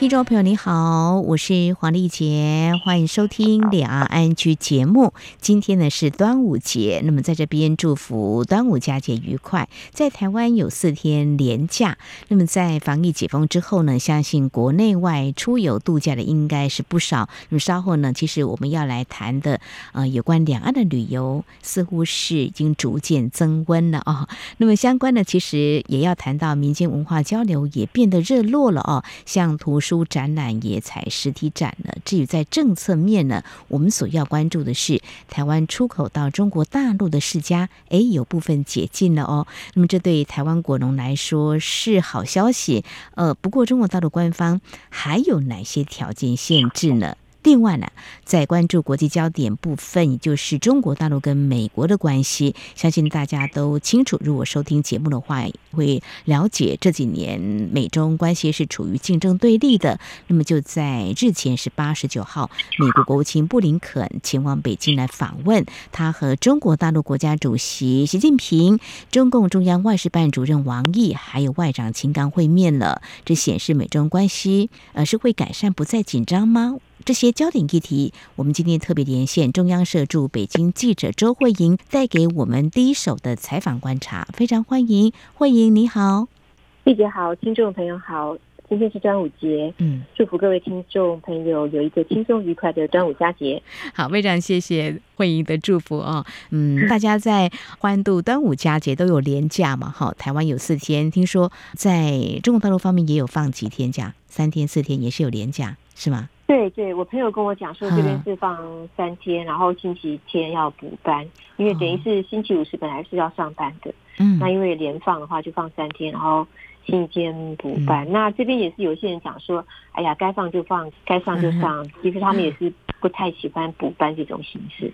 听众朋友，你好，我是黄丽杰，欢迎收听两岸 ING 节目。今天呢是端午节，那么在这边祝福端午佳节愉快。在台湾有四天连假，那么在防疫解封之后呢，相信国内外出游度假的应该是不少。那么稍后呢，其实我们要来谈的，呃，有关两岸的旅游，似乎是已经逐渐增温了哦。那么相关的，其实也要谈到民间文化交流也变得热络了哦，像图书。书展览也采实体展了。至于在政策面呢，我们所要关注的是台湾出口到中国大陆的世家，哎，有部分解禁了哦。那么这对台湾果农来说是好消息。呃，不过中国大陆官方还有哪些条件限制呢？另外呢，在关注国际焦点部分，也就是中国大陆跟美国的关系，相信大家都清楚。如果收听节目的话，会了解这几年美中关系是处于竞争对立的。那么就在日前是八十九号，美国国务卿布林肯前往北京来访问，他和中国大陆国家主席习近平、中共中央外事办主任王毅还有外长秦刚会面了。这显示美中关系呃是会改善，不再紧张吗？这些焦点议题，我们今天特别连线中央社驻北京记者周慧莹，带给我们第一手的采访观察。非常欢迎，慧莹你好，丽姐好，听众朋友好，今天是端午节，嗯，祝福各位听众朋友有一个轻松愉快的端午佳节。好，非常谢谢慧莹的祝福哦。嗯，大家在欢度端午佳节都有连假嘛？哈，台湾有四天，听说在中国大陆方面也有放几天假，三天四天也是有连假，是吗？对对，我朋友跟我讲说，这边是放三天，嗯、然后星期天要补班，因为等于是星期五是本来是要上班的，嗯，那因为连放的话就放三天，然后星期天补班。嗯、那这边也是有些人讲说，哎呀，该放就放，该上就上，嗯、其实他们也是不太喜欢补班这种形式。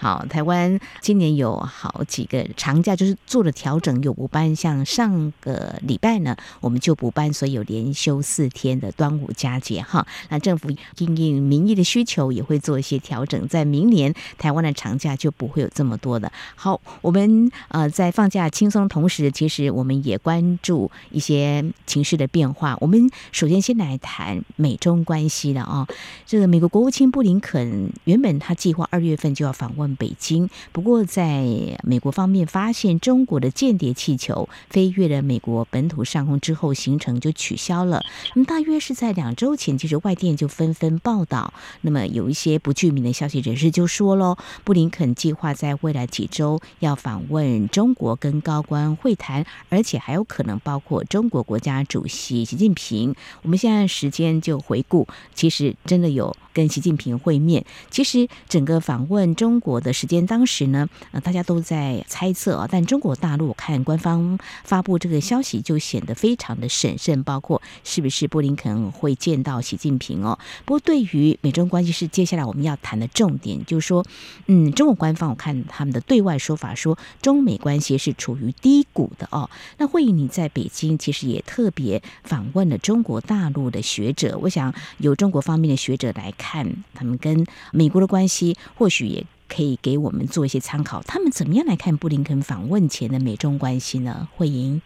好，台湾今年有好几个长假，就是做了调整，有补班。像上个礼拜呢，我们就补班，所以有连休四天的端午佳节哈。那政府因应民意的需求，也会做一些调整，在明年台湾的长假就不会有这么多的。好，我们呃在放假轻松同时，其实我们也关注一些情绪的变化。我们首先先来谈美中关系了啊。这个美国国务卿布林肯原本他计划二月份就要访问。北京，不过在美国方面发现中国的间谍气球飞越了美国本土上空之后，行程就取消了。那么大约是在两周前，其实外电就纷纷报道。那么有一些不具名的消息人士就说喽，布林肯计划在未来几周要访问中国，跟高官会谈，而且还有可能包括中国国家主席习近平。我们现在时间就回顾，其实真的有跟习近平会面。其实整个访问中国的时间，当时呢，呃，大家都在猜测啊。但中国大陆看官方发布这个消息，就显得非常的审慎，包括是不是布林肯会见到习近平哦。不过，对于美中关系是接下来我们要谈的重点，就是说，嗯，中国官方我看他们的对外说法说，中美关系是处于低谷的哦。那会议你在北京其实也特别访问了中国大陆的学者，我想由中国方面的学者来看看他们跟美国的关系，或许也。可以给我们做一些参考，他们怎么样来看布林肯访问前的美中关系呢？慧莹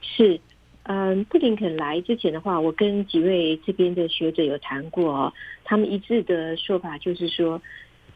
是，嗯，布林肯来之前的话，我跟几位这边的学者有谈过，他们一致的说法就是说，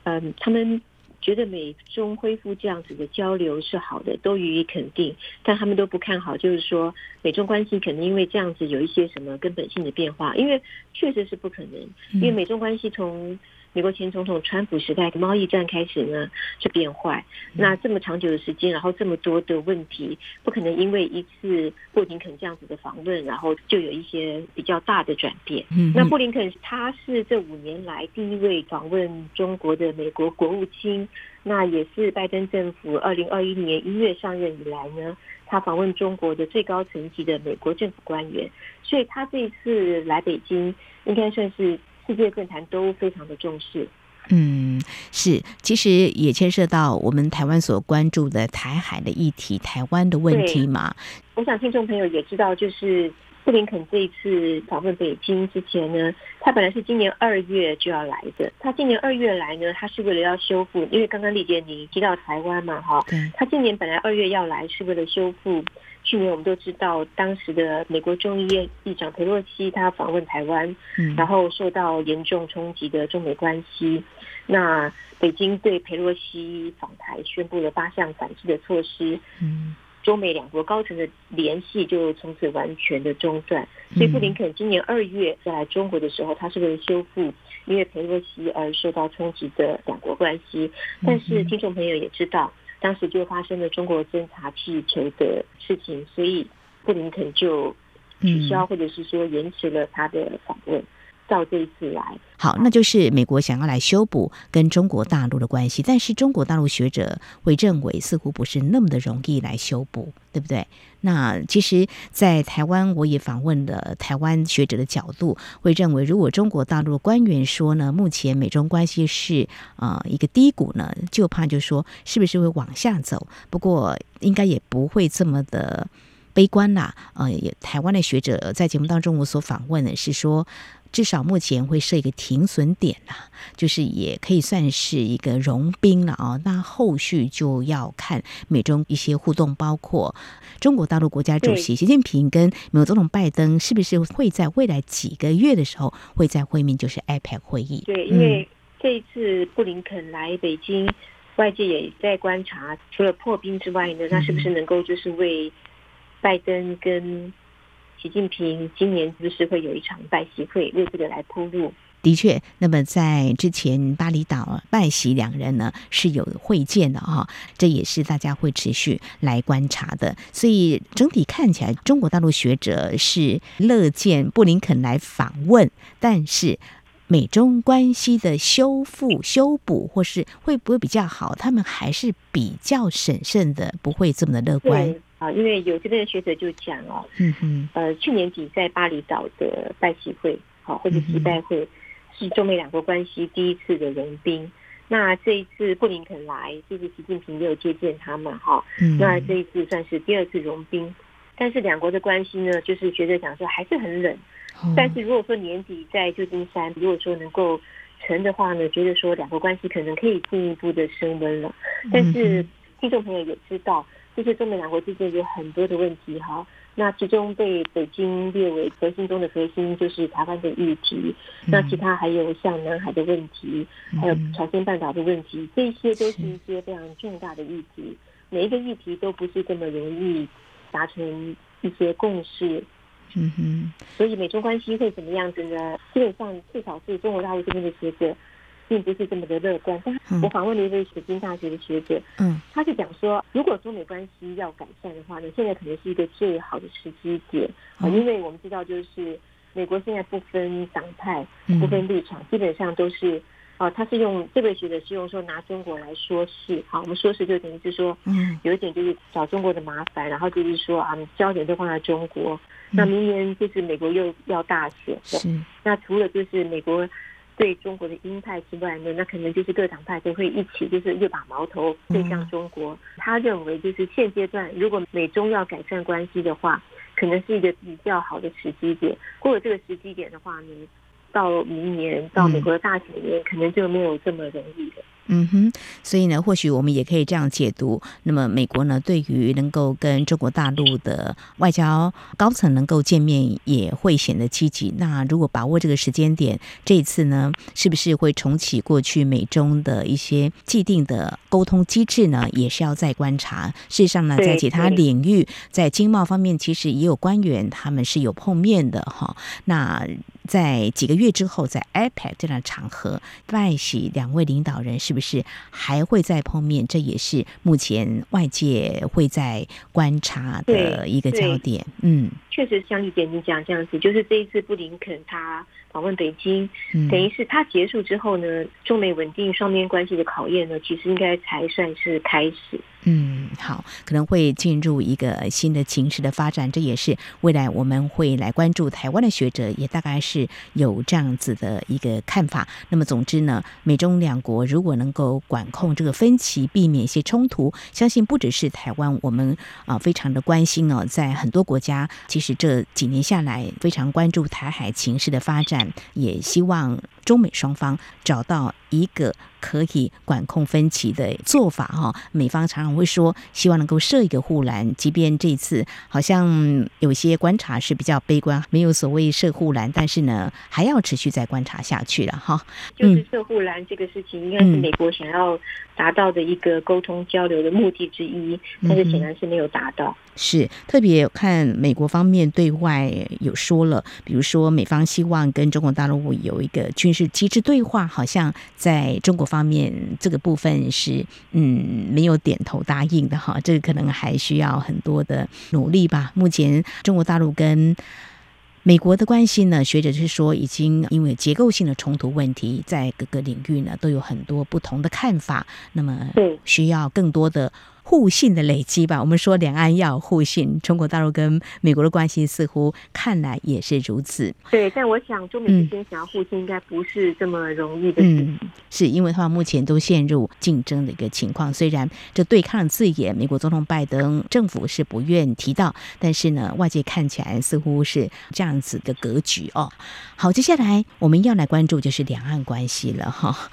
嗯，他们觉得美中恢复这样子的交流是好的，都予以肯定，但他们都不看好，就是说美中关系可能因为这样子有一些什么根本性的变化，因为确实是不可能，因为美中关系从美国前总统川普时代的贸易战开始呢，就变坏。那这么长久的时间，然后这么多的问题，不可能因为一次布林肯这样子的访问，然后就有一些比较大的转变。嗯，那布林肯他是这五年来第一位访问中国的美国国务卿，那也是拜登政府二零二一年一月上任以来呢，他访问中国的最高层级的美国政府官员。所以他这一次来北京，应该算是。世界政坛都非常的重视，嗯，是，其实也牵涉到我们台湾所关注的台海的议题、台湾的问题嘛。我想听众朋友也知道，就是布林肯这一次访问北京之前呢，他本来是今年二月就要来的。他今年二月来呢，他是为了要修复，因为刚刚丽姐你提到台湾嘛，哈，他今年本来二月要来是为了修复。去年我们都知道，当时的美国众议院议长佩洛西他访问台湾，然后受到严重冲击的中美关系。那北京对佩洛西访台宣布了八项反制的措施。嗯。中美两国高层的联系就从此完全的中断，所以布林肯今年二月再来中国的时候，他是为了修复因为佩洛西而受到冲击的两国关系。但是听众朋友也知道，当时就发生了中国侦察气球的事情，所以布林肯就取消或者是说延迟了他的访问。到这一次来，好，那就是美国想要来修补跟中国大陆的关系，但是中国大陆学者会认为似乎不是那么的容易来修补，对不对？那其实，在台湾我也访问了台湾学者的角度，会认为如果中国大陆的官员说呢，目前美中关系是、呃、一个低谷呢，就怕就说是不是会往下走？不过应该也不会这么的悲观啦。呃，也台湾的学者在节目当中我所访问的是说。至少目前会设一个停损点啊，就是也可以算是一个融冰了啊。那后续就要看美中一些互动，包括中国大陆国家主席习近平跟美国总统拜登是不是会在未来几个月的时候会在会面，就是 IPAC 会议。对，因为这一次布林肯来北京，外界也在观察，除了破冰之外呢，那是不是能够就是为拜登跟习近平今年是不是会有一场拜习会，为这个来铺路？的确，那么在之前巴厘岛拜习两人呢是有会见的哈，这也是大家会持续来观察的。所以整体看起来，中国大陆学者是乐见布林肯来访问，但是美中关系的修复、修补或是会不会比较好，他们还是比较审慎的，不会这么的乐观。啊，因为有这边的学者就讲哦，嗯嗯，呃，去年底在巴厘岛的拜习会，好或者习拜会，是中美两国关系第一次的融冰。那这一次布林肯来，就是习近平也有接见他们哈，那这一次算是第二次融冰。但是两国的关系呢，就是觉得讲说还是很冷。但是如果说年底在旧金山，如果说能够成的话呢，觉得说两国关系可能可以进一步的升温了。但是听众朋友也知道。这些中美两国之间有很多的问题哈，那其中被北京列为核心中的核心就是台湾的议题，那其他还有像南海的问题，还有朝鲜半岛的问题，这些都是一些非常重大的议题，每一个议题都不是这么容易达成一些共识。嗯哼，所以美中关系会怎么样子呢？基本上至少是中国大陆这边的学者。并不是这么的乐观，但我访问了一位北京大学的学者，嗯，他就讲说，如果中美关系要改善的话呢，现在可能是一个最好的时机点啊，因为我们知道，就是美国现在不分党派、不分立场，基本上都是啊，他是用这位学者是用说拿中国来说事，好，我们说事就等于是说，嗯，有一点就是找中国的麻烦，然后就是说啊，焦点都放在中国，那明年就是美国又要大选，是，那除了就是美国。对中国的鹰派之外呢，那可能就是各党派都会一起，就是又把矛头对向中国。他认为，就是现阶段如果美中要改善关系的话，可能是一个比较好的时机点。过了这个时机点的话呢，到明年到美国的大选年，可能就没有这么容易了。嗯哼，所以呢，或许我们也可以这样解读。那么，美国呢，对于能够跟中国大陆的外交高层能够见面，也会显得积极。那如果把握这个时间点，这一次呢，是不是会重启过去美中的一些既定的沟通机制呢？也是要再观察。事实上呢，在其他领域，在经贸方面，其实也有官员他们是有碰面的哈。那在几个月之后，在 IPAC 这样的场合，拜习两位领导人是不是还会再碰面？这也是目前外界会在观察的一个焦点。嗯，确实像丽姐你讲这样子，就是这一次布林肯他访问北京，嗯、等于是他结束之后呢，中美稳定双边关系的考验呢，其实应该才算是开始。嗯，好，可能会进入一个新的情势的发展，这也是未来我们会来关注台湾的学者也大概是有这样子的一个看法。那么，总之呢，美中两国如果能够管控这个分歧，避免一些冲突，相信不只是台湾，我们啊非常的关心哦，在很多国家，其实这几年下来非常关注台海情势的发展，也希望中美双方找到一个。可以管控分歧的做法哈，美方常常会说希望能够设一个护栏，即便这次好像有些观察是比较悲观，没有所谓设护栏，但是呢还要持续再观察下去了哈。就是设护栏这个事情，应该是美国想要达到的一个沟通交流的目的之一，但是显然是没有达到。是特别看美国方面对外有说了，比如说美方希望跟中国大陆有一个军事机制对话，好像在中国方面这个部分是嗯没有点头答应的哈，这个可能还需要很多的努力吧。目前中国大陆跟美国的关系呢，学者是说已经因为结构性的冲突问题，在各个领域呢都有很多不同的看法，那么需要更多的。互信的累积吧，我们说两岸要互信，中国大陆跟美国的关系似乎看来也是如此。对，但我想中美之间想要互信，应该不是这么容易的事情。嗯，是因为他们目前都陷入竞争的一个情况。虽然这对抗的字眼，美国总统拜登政府是不愿提到，但是呢，外界看起来似乎是这样子的格局哦。好，接下来我们要来关注就是两岸关系了哈。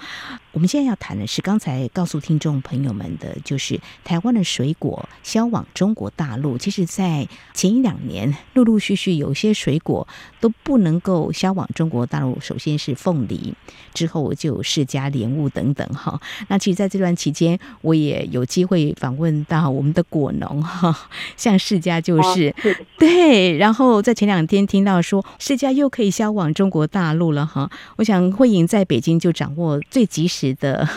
我们现在要谈的是刚才告诉听众朋友们的，就是台湾的水果销往中国大陆。其实，在前一两年，陆陆续续有些水果都不能够销往中国大陆。首先是凤梨，之后就有释迦、莲雾等等哈。那其实在这段期间，我也有机会访问到我们的果农哈，像释迦就是对。然后在前两天听到说释迦又可以销往中国大陆了哈。我想慧颖在北京就掌握最及时的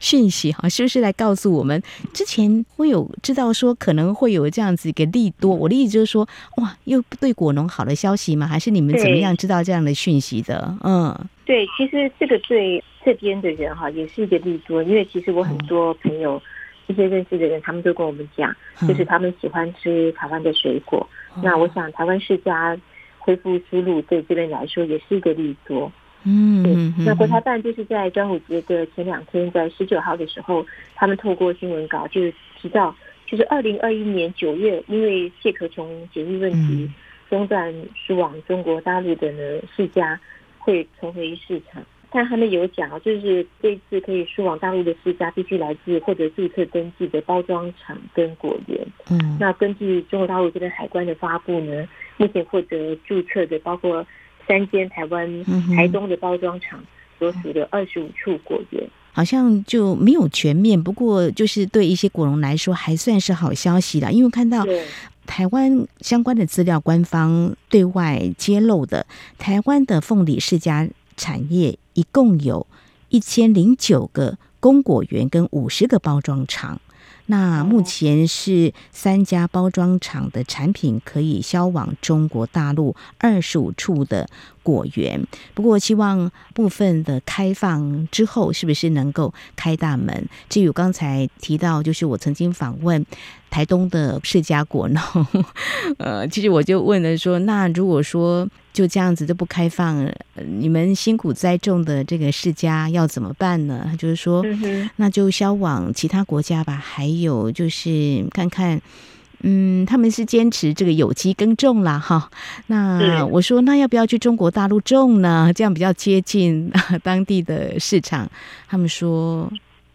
讯息哈，是不是来告诉我们？之前会有知道说可能会有这样子一个利多，我的意思就是说，哇，又对果农好的消息吗？还是你们怎么样知道这样的讯息的？嗯，对，其实这个对这边的人哈也是一个利多，因为其实我很多朋友、嗯、一些认识的人，他们都跟我们讲，就是他们喜欢吃台湾的水果。嗯、那我想台湾世家恢复输入对这边来说也是一个利多。嗯，那国台办就是在端午节的前两天，在十九号的时候，他们透过新闻稿就是提到，就是二零二一年九月，因为介壳虫检疫问题中断输往中国大陆的呢，四家会重回市场。但他们有讲，就是这次可以输往大陆的四家必须来自或者注册登记的包装厂跟果园。嗯，那根据中国大陆这边海关的发布呢，目前获得注册的包括。三间台湾台东的包装厂所属的二十五处果园，好像就没有全面，不过就是对一些果农来说还算是好消息了，因为看到台湾相关的资料，官方对外揭露的台湾的凤梨世家产业一共有一千零九个公果园跟五十个包装厂。那目前是三家包装厂的产品可以销往中国大陆二十五处的果园，不过希望部分的开放之后，是不是能够开大门？至于我刚才提到，就是我曾经访问台东的释迦果农，呃，其实我就问了说，那如果说就这样子都不开放，你们辛苦栽种的这个释迦要怎么办呢？就是说，那就销往其他国家吧。还有就是看看。嗯，他们是坚持这个有机耕种啦，哈。那我说，那要不要去中国大陆种呢？这样比较接近 当地的市场。他们说。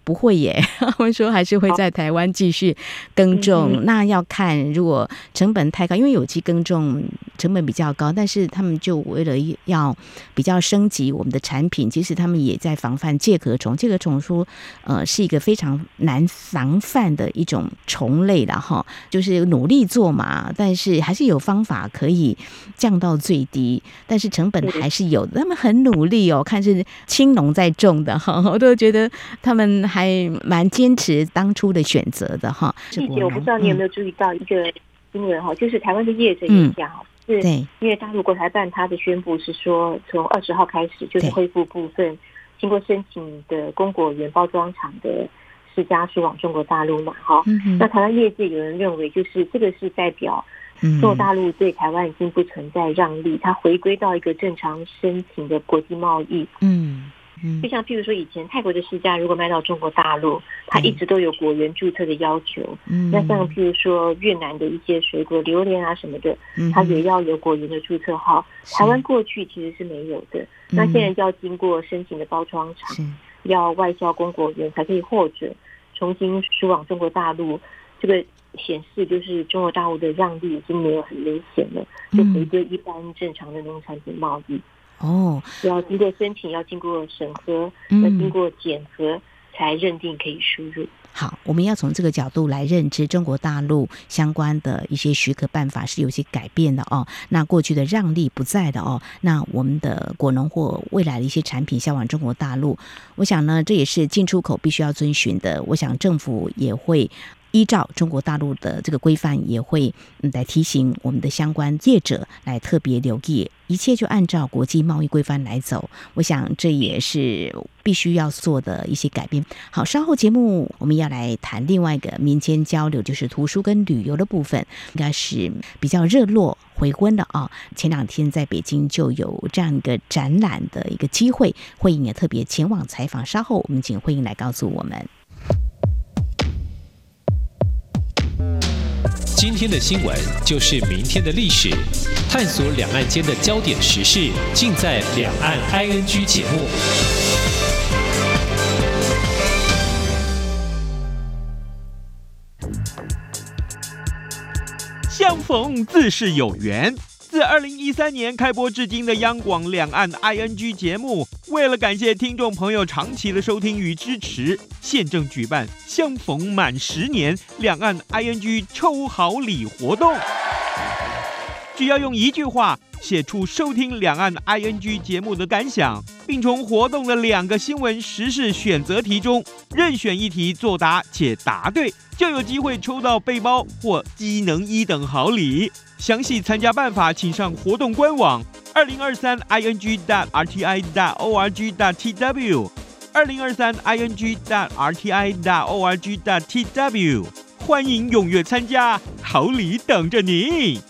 不会耶，他们说还是会在台湾继续耕种。嗯、那要看如果成本太高，因为有机耕种成本比较高，但是他们就为了要比较升级我们的产品，其实他们也在防范介壳虫。介壳虫说，呃，是一个非常难防范的一种虫类了哈，就是努力做嘛，但是还是有方法可以降到最低，但是成本还是有的。他们很努力哦，看是青农在种的哈，我都觉得他们。还蛮坚持当初的选择的哈。丽姐，我不知道你有没有注意到一个新闻哈，就是台湾的业者也讲，是因为大陆国台办他的宣布是说，从二十号开始就是恢复部分经过申请的公果园包装厂的释迦输往中国大陆嘛，哈、嗯。那台湾业界有人认为，就是这个是代表中国大陆对台湾已经不存在让利，它回归到一个正常申请的国际贸易。嗯。就像譬如说，以前泰国的释迦如果卖到中国大陆，它一直都有果园注册的要求。嗯，那像譬如说越南的一些水果，榴莲啊什么的，它也要有果园的注册号。台湾过去其实是没有的，那现在要经过申请的包装厂，要外销公果园才可以获准重新输往中国大陆。这个显示就是中国大陆的让利已经没有很明显了，就回归一般正常的农产品贸易。哦，要经过申请，要经过审核，要经过检核，才认定可以输入。好，我们要从这个角度来认知中国大陆相关的一些许可办法是有些改变的哦。那过去的让利不在的哦。那我们的果农或未来的一些产品销往中国大陆，我想呢，这也是进出口必须要遵循的。我想政府也会。依照中国大陆的这个规范，也会来提醒我们的相关业者来特别留意，一切就按照国际贸易规范来走。我想这也是必须要做的一些改变。好，稍后节目我们要来谈另外一个民间交流，就是图书跟旅游的部分，应该是比较热络回温的啊。前两天在北京就有这样一个展览的一个机会，慧颖也特别前往采访。稍后我们请慧颖来告诉我们。今天的新闻就是明天的历史，探索两岸间的焦点时事，尽在《两岸 ING》节目。相逢自是有缘。自二零一三年开播至今的央广两岸 ING 节目，为了感谢听众朋友长期的收听与支持，现正举办相逢满十年两岸 ING 抽好礼活动。只要用一句话写出收听两岸 ING 节目的感想，并从活动的两个新闻时事选择题中任选一题作答且答对，就有机会抽到背包或机能一等好礼。详细参加办法，请上活动官网：二零二三 ing dat rti 大 org 大 tw 二零二三 ing dot rti dot org dot tw，欢迎踊跃参加，好礼等着你。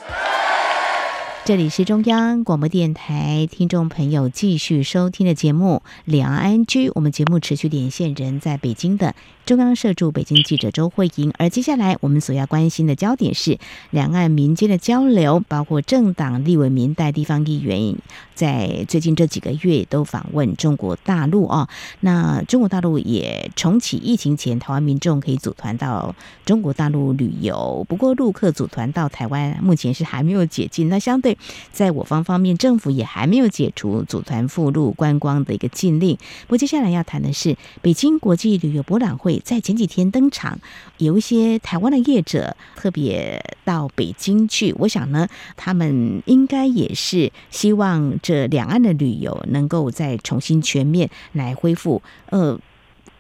这里是中央广播电台听众朋友继续收听的节目《两岸居》，我们节目持续连线人在北京的中央社驻北京记者周慧莹。而接下来我们所要关心的焦点是两岸民间的交流，包括政党、立委、民代、地方议员，在最近这几个月都访问中国大陆哦。那中国大陆也重启疫情前台湾民众可以组团到中国大陆旅游，不过陆客组团到台湾目前是还没有解禁。那相对在我方方面，政府也还没有解除组团赴陆观光的一个禁令。不过，接下来要谈的是北京国际旅游博览会在前几天登场，有一些台湾的业者特别到北京去。我想呢，他们应该也是希望这两岸的旅游能够再重新全面来恢复。呃。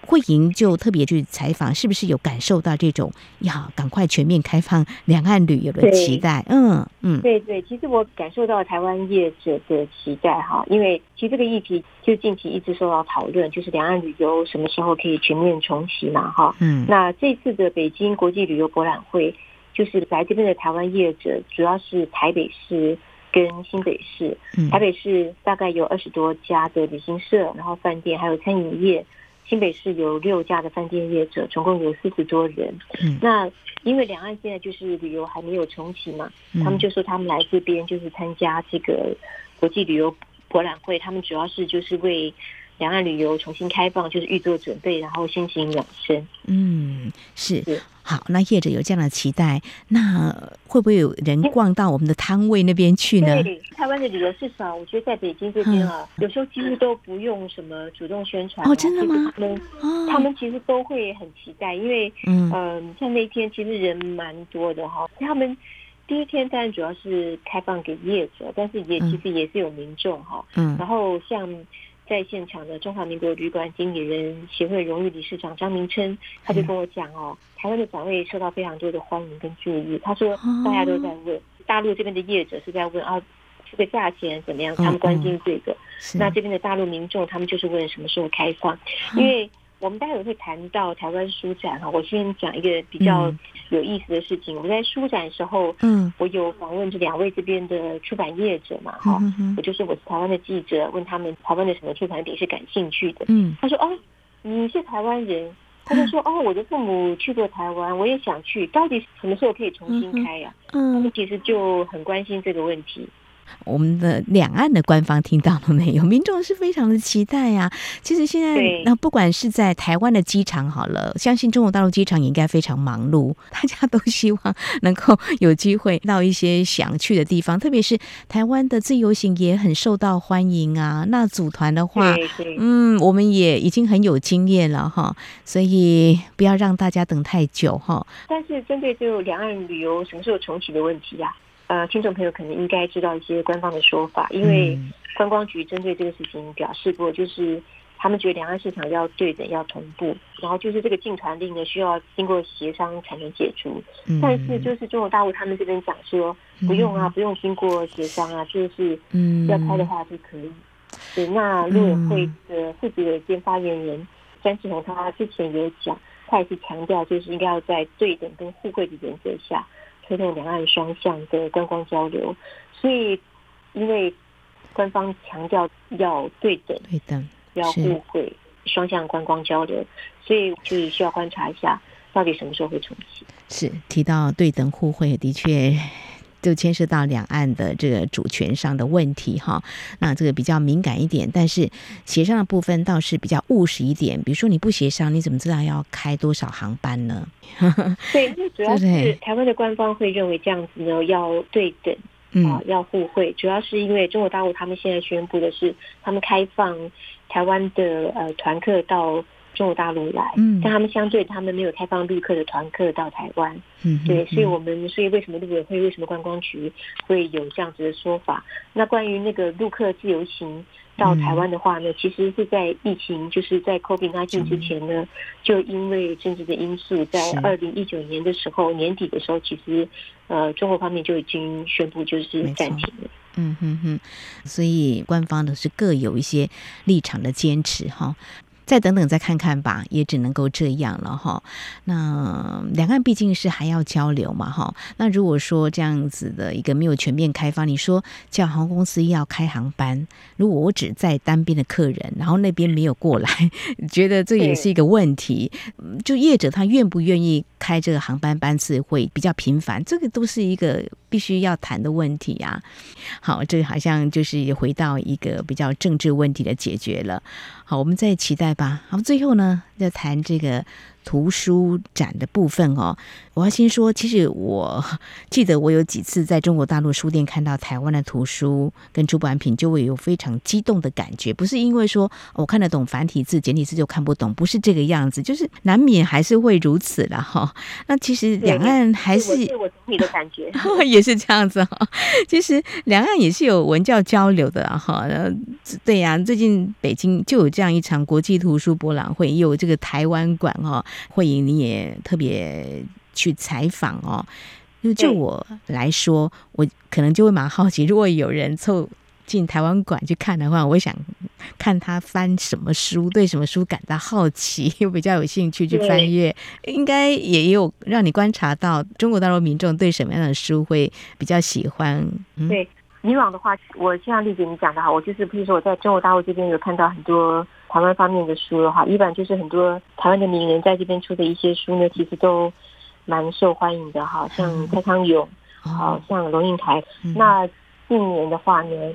慧莹就特别去采访，是不是有感受到这种要赶快全面开放两岸旅游的期待？嗯嗯，对对，其实我感受到台湾业者的期待哈，因为其实这个议题就近期一直受到讨论，就是两岸旅游什么时候可以全面重启嘛哈。嗯，那这次的北京国际旅游博览会，就是来这边的台湾业者，主要是台北市跟新北市。嗯，台北市大概有二十多家的旅行社，然后饭店还有餐饮业。新北市有六家的饭店业者，总共有四十多人。嗯，那因为两岸现在就是旅游还没有重启嘛，嗯，他们就说他们来这边就是参加这个国际旅游博览会，他们主要是就是为两岸旅游重新开放，就是预做准备，然后先行养生。嗯，是。是好，那业者有这样的期待，那会不会有人逛到我们的摊位那边去呢？对，台湾的旅游市场，我觉得在北京这边啊，嗯、有时候几乎都不用什么主动宣传。哦，真的吗？他们、哦、他们其实都会很期待，因为嗯、呃，像那天其实人蛮多的哈。他们第一天当然主要是开放给业者，但是也其实也是有民众哈。嗯。然后像。在现场的中华民国旅馆经理人协会荣誉理事长张明琛，他就跟我讲哦，台湾的展位受到非常多的欢迎跟注意。他说大家都在问，大陆这边的业者是在问啊，这个价钱怎么样？他们关心这个。那这边的大陆民众，他们就是问什么时候开放？因为我们待会会谈到台湾书展哈，我先讲一个比较有意思的事情。嗯、我在书展的时候，嗯，我有访问这两位这边的出版业者嘛，哈、嗯嗯，我就是我是台湾的记者，问他们台湾的什么出版品是感兴趣的，嗯，他说哦，你是台湾人，他就说哦，我的父母去过台湾，我也想去，到底什么时候可以重新开呀、啊？嗯，他们其实就很关心这个问题。我们的两岸的官方听到了没有？民众是非常的期待呀、啊。其实现在那不管是在台湾的机场好了，相信中国大陆机场也应该非常忙碌，大家都希望能够有机会到一些想去的地方。特别是台湾的自由行也很受到欢迎啊。那组团的话，嗯，我们也已经很有经验了哈，所以不要让大家等太久哈。但是针对就两岸旅游什么时候重启的问题呀、啊？呃，听众朋友可能应该知道一些官方的说法，因为观光局针对这个事情表示过，就是他们觉得两岸市场要对等、要同步，然后就是这个禁团令呢需要经过协商才能解除。但是就是中国大陆他们这边讲说，不用啊，不用经过协商啊，就是要开的话就可以。对，那陆委会的副主委兼发言人詹志宏他之前也讲，他也是强调，就是应该要在对等跟互惠的原则下。推动两岸双向的观光交流，所以因为官方强调要对等、对等，要互惠双向观光交流，所以就是需要观察一下，到底什么时候会重启。是提到对等互惠，的确。就牵涉到两岸的这个主权上的问题哈，那这个比较敏感一点，但是协商的部分倒是比较务实一点。比如说你不协商，你怎么知道要开多少航班呢？对，这主要是台湾的官方会认为这样子呢，要对等啊，要互惠。主要是因为中国大陆他们现在宣布的是，他们开放台湾的呃团客到。中国大陆来，嗯，但他们相对他们没有开放陆客的团客到台湾，嗯，对，所以我们所以为什么陆委会为什么观光局会有这样子的说法？那关于那个陆客自由行到台湾的话呢，其实是在疫情就是在 COVID-19 之前呢，就因为政治的因素，在二零一九年的时候年底的时候，其实呃中国方面就已经宣布就是暂停了，嗯哼哼，所以官方的是各有一些立场的坚持哈。再等等，再看看吧，也只能够这样了哈。那两岸毕竟是还要交流嘛哈。那如果说这样子的一个没有全面开放，你说叫航空公司要开航班，如果我只在单边的客人，然后那边没有过来，觉得这也是一个问题。就业者他愿不愿意开这个航班班次会比较频繁，这个都是一个必须要谈的问题啊。好，这好像就是回到一个比较政治问题的解决了。好，我们再期待吧。好，最后呢，要谈这个。图书展的部分哦，我要先说，其实我记得我有几次在中国大陆书店看到台湾的图书跟出版品，就会有非常激动的感觉。不是因为说我看得懂繁体字、简体字就看不懂，不是这个样子，就是难免还是会如此了哈。那其实两岸还是我懂你的感觉也是这样子哈。其实两岸也是有文教交流的哈。对呀，最近北京就有这样一场国际图书博览会，也有这个台湾馆哦。慧颖，你也特别去采访哦。就就我来说，我可能就会蛮好奇，如果有人凑进台湾馆去看的话，我想看他翻什么书，对什么书感到好奇，又比较有兴趣去翻阅。应该也有让你观察到中国大陆民众对什么样的书会比较喜欢。嗯、对，以往的话，我像丽姐你讲的哈，我就是譬如说我在中国大陆这边有看到很多。台湾方面的书的话，一般就是很多台湾的名人在这边出的一些书呢，其实都蛮受欢迎的哈，像蔡康永，好像龙应台。那近年的话呢，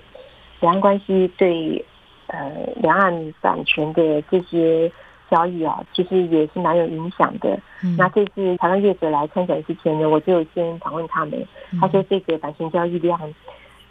两岸关系对呃两岸版权的这些交易啊，其实也是蛮有影响的。那这次台湾业者来参展之前呢，我就先访问他们，他说这个版权交易量。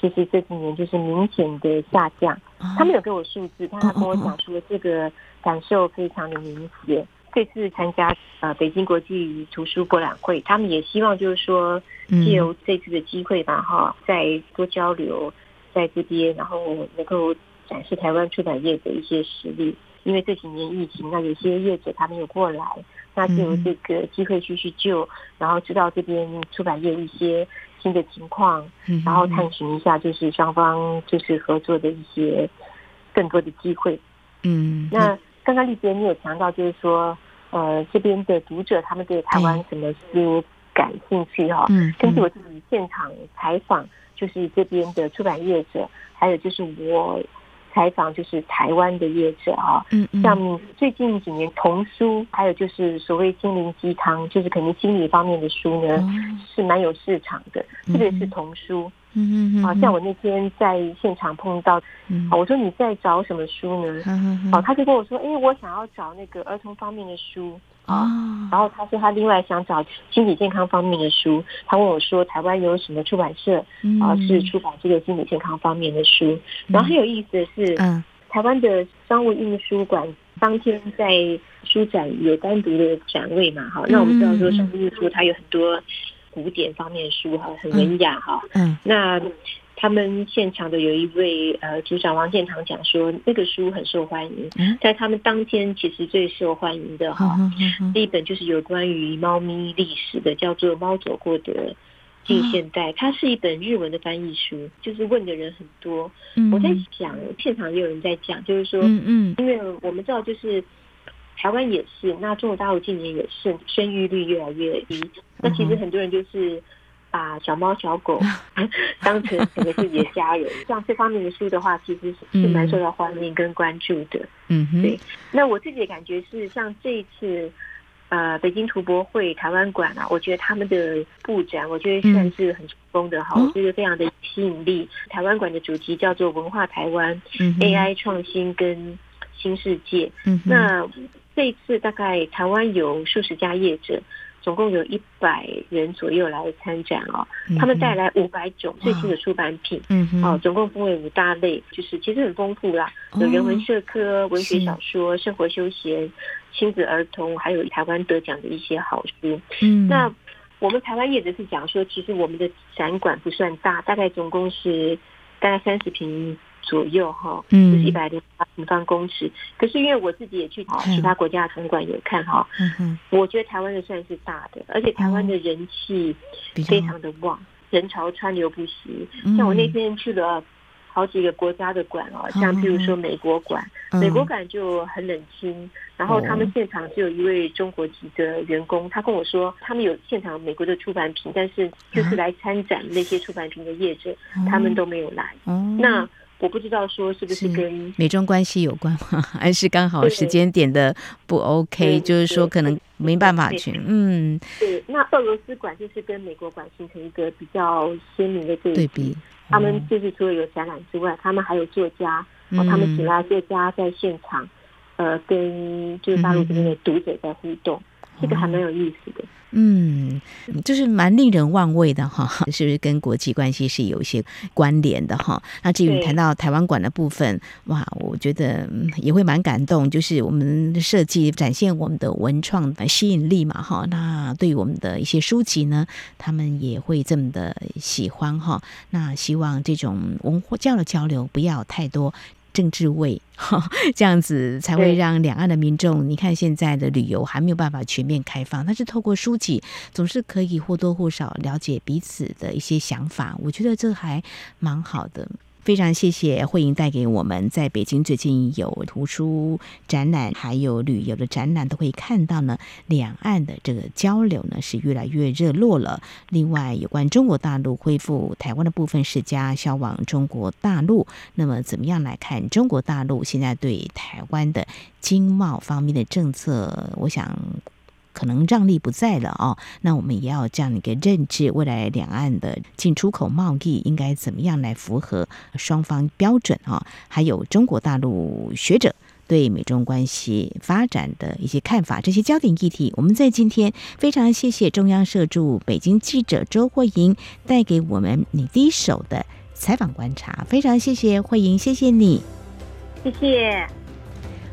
其实这几年就是明显的下降，他们有给我数字，但他跟我讲说这个感受非常的明显。这次参加呃北京国际图书博览会，他们也希望就是说借由这次的机会吧，哈，再多交流在这边，然后能够展示台湾出版业的一些实力。因为这几年疫情，那有些业者他没有过来，那就有这个机会去去救，然后知道这边出版业一些。新的情况，然后探寻一下，就是双方就是合作的一些更多的机会。嗯，那刚刚丽姐你有强调，就是说，呃，这边的读者他们对台湾什么书感兴趣哈？嗯，根据我自己现场采访，就是这边的出版业者，还有就是我。采访就是台湾的业者啊，嗯，像最近几年童书，还有就是所谓心灵鸡汤，就是可能心理方面的书呢，是蛮有市场的，特别是童书。嗯嗯啊，像我那天在现场碰到，啊，我说你在找什么书呢？嗯嗯哦，他就跟我说，哎，我想要找那个儿童方面的书。啊，然后他说他另外想找心理健康方面的书，他问我说台湾有什么出版社？啊是出版这个心理健康方面的书？然后很有意思的是，嗯，台湾的商务印书馆当天在书展有单独的展位嘛，哈，那我们知道说商务印书它有很多古典方面的书哈，很文雅哈，嗯，那。他们现场的有一位呃组长王建堂讲说，那个书很受欢迎，在他们当天其实最受欢迎的哈，第一本就是有关于猫咪历史的，叫做《猫走过的近现代》，它是一本日文的翻译书，就是问的人很多。我在想，现场也有人在讲，就是说，嗯嗯。因为我们知道，就是台湾也是，那中国大陆近年也是生育率越来越低，那其实很多人就是。把小猫小狗 当成可能是自己的家人，像这方面的书的话，其实是蛮受到欢迎跟关注的。嗯，对。那我自己的感觉是，像这一次呃北京图博会台湾馆啊，我觉得他们的布展，我觉得算是很成功的哈，我觉得非常的吸引力。台湾馆的主题叫做“文化台湾 AI 创新跟新世界”。嗯，那这一次大概台湾有数十家业者。总共有一百人左右来参展哦，他们带来五百种最新的出版品，嗯哦，总共分为五大类，就是其实很丰富啦，有人文社科、文学小说、生活休闲、亲子儿童，还有台湾得奖的一些好书。嗯，那我们台湾业者是讲说，其实我们的展馆不算大，大概总共是大概三十坪。左右哈，就是一百零八平方公尺。可是因为我自己也去其他国家的场馆有看哈，我觉得台湾的算是大的，而且台湾的人气非常的旺，人潮川流不息。像我那天去了好几个国家的馆哦，像譬如说美国馆，美国馆就很冷清，然后他们现场只有一位中国籍的员工，他跟我说他们有现场美国的出版品，但是就是来参展那些出版品的业者，他们都没有来。那我不知道说是不是跟美中关系有关吗？还是刚好时间点的不 OK？就是说可能没办法去。嗯，对。那俄罗斯馆就是跟美国馆形成一个比较鲜明的对比。他们就是除了有展览之外，他们还有作家，哦，他们请来作家在现场，呃，跟就是大陆这边的读者在互动，这个还蛮有意思的。嗯，就是蛮令人望味的哈，是不是跟国际关系是有一些关联的哈？那至于谈到台湾馆的部分，哇，我觉得也会蛮感动，就是我们设计展现我们的文创的吸引力嘛哈。那对于我们的一些书籍呢，他们也会这么的喜欢哈。那希望这种文化交流交流不要太多。政治味，这样子才会让两岸的民众。你看现在的旅游还没有办法全面开放，但是透过书籍，总是可以或多或少了解彼此的一些想法。我觉得这还蛮好的。非常谢谢慧莹带给我们，在北京最近有图书展览，还有旅游的展览，都可以看到呢。两岸的这个交流呢是越来越热络了。另外，有关中国大陆恢复台湾的部分世家销往中国大陆，那么怎么样来看中国大陆现在对台湾的经贸方面的政策？我想。可能让利不在了哦，那我们也要这样一个认知，未来两岸的进出口贸易应该怎么样来符合双方标准啊？还有中国大陆学者对美中关系发展的一些看法，这些焦点议题，我们在今天非常谢谢中央社驻北京记者周慧莹带给我们你第一手的采访观察，非常谢谢慧莹，谢谢你，谢谢。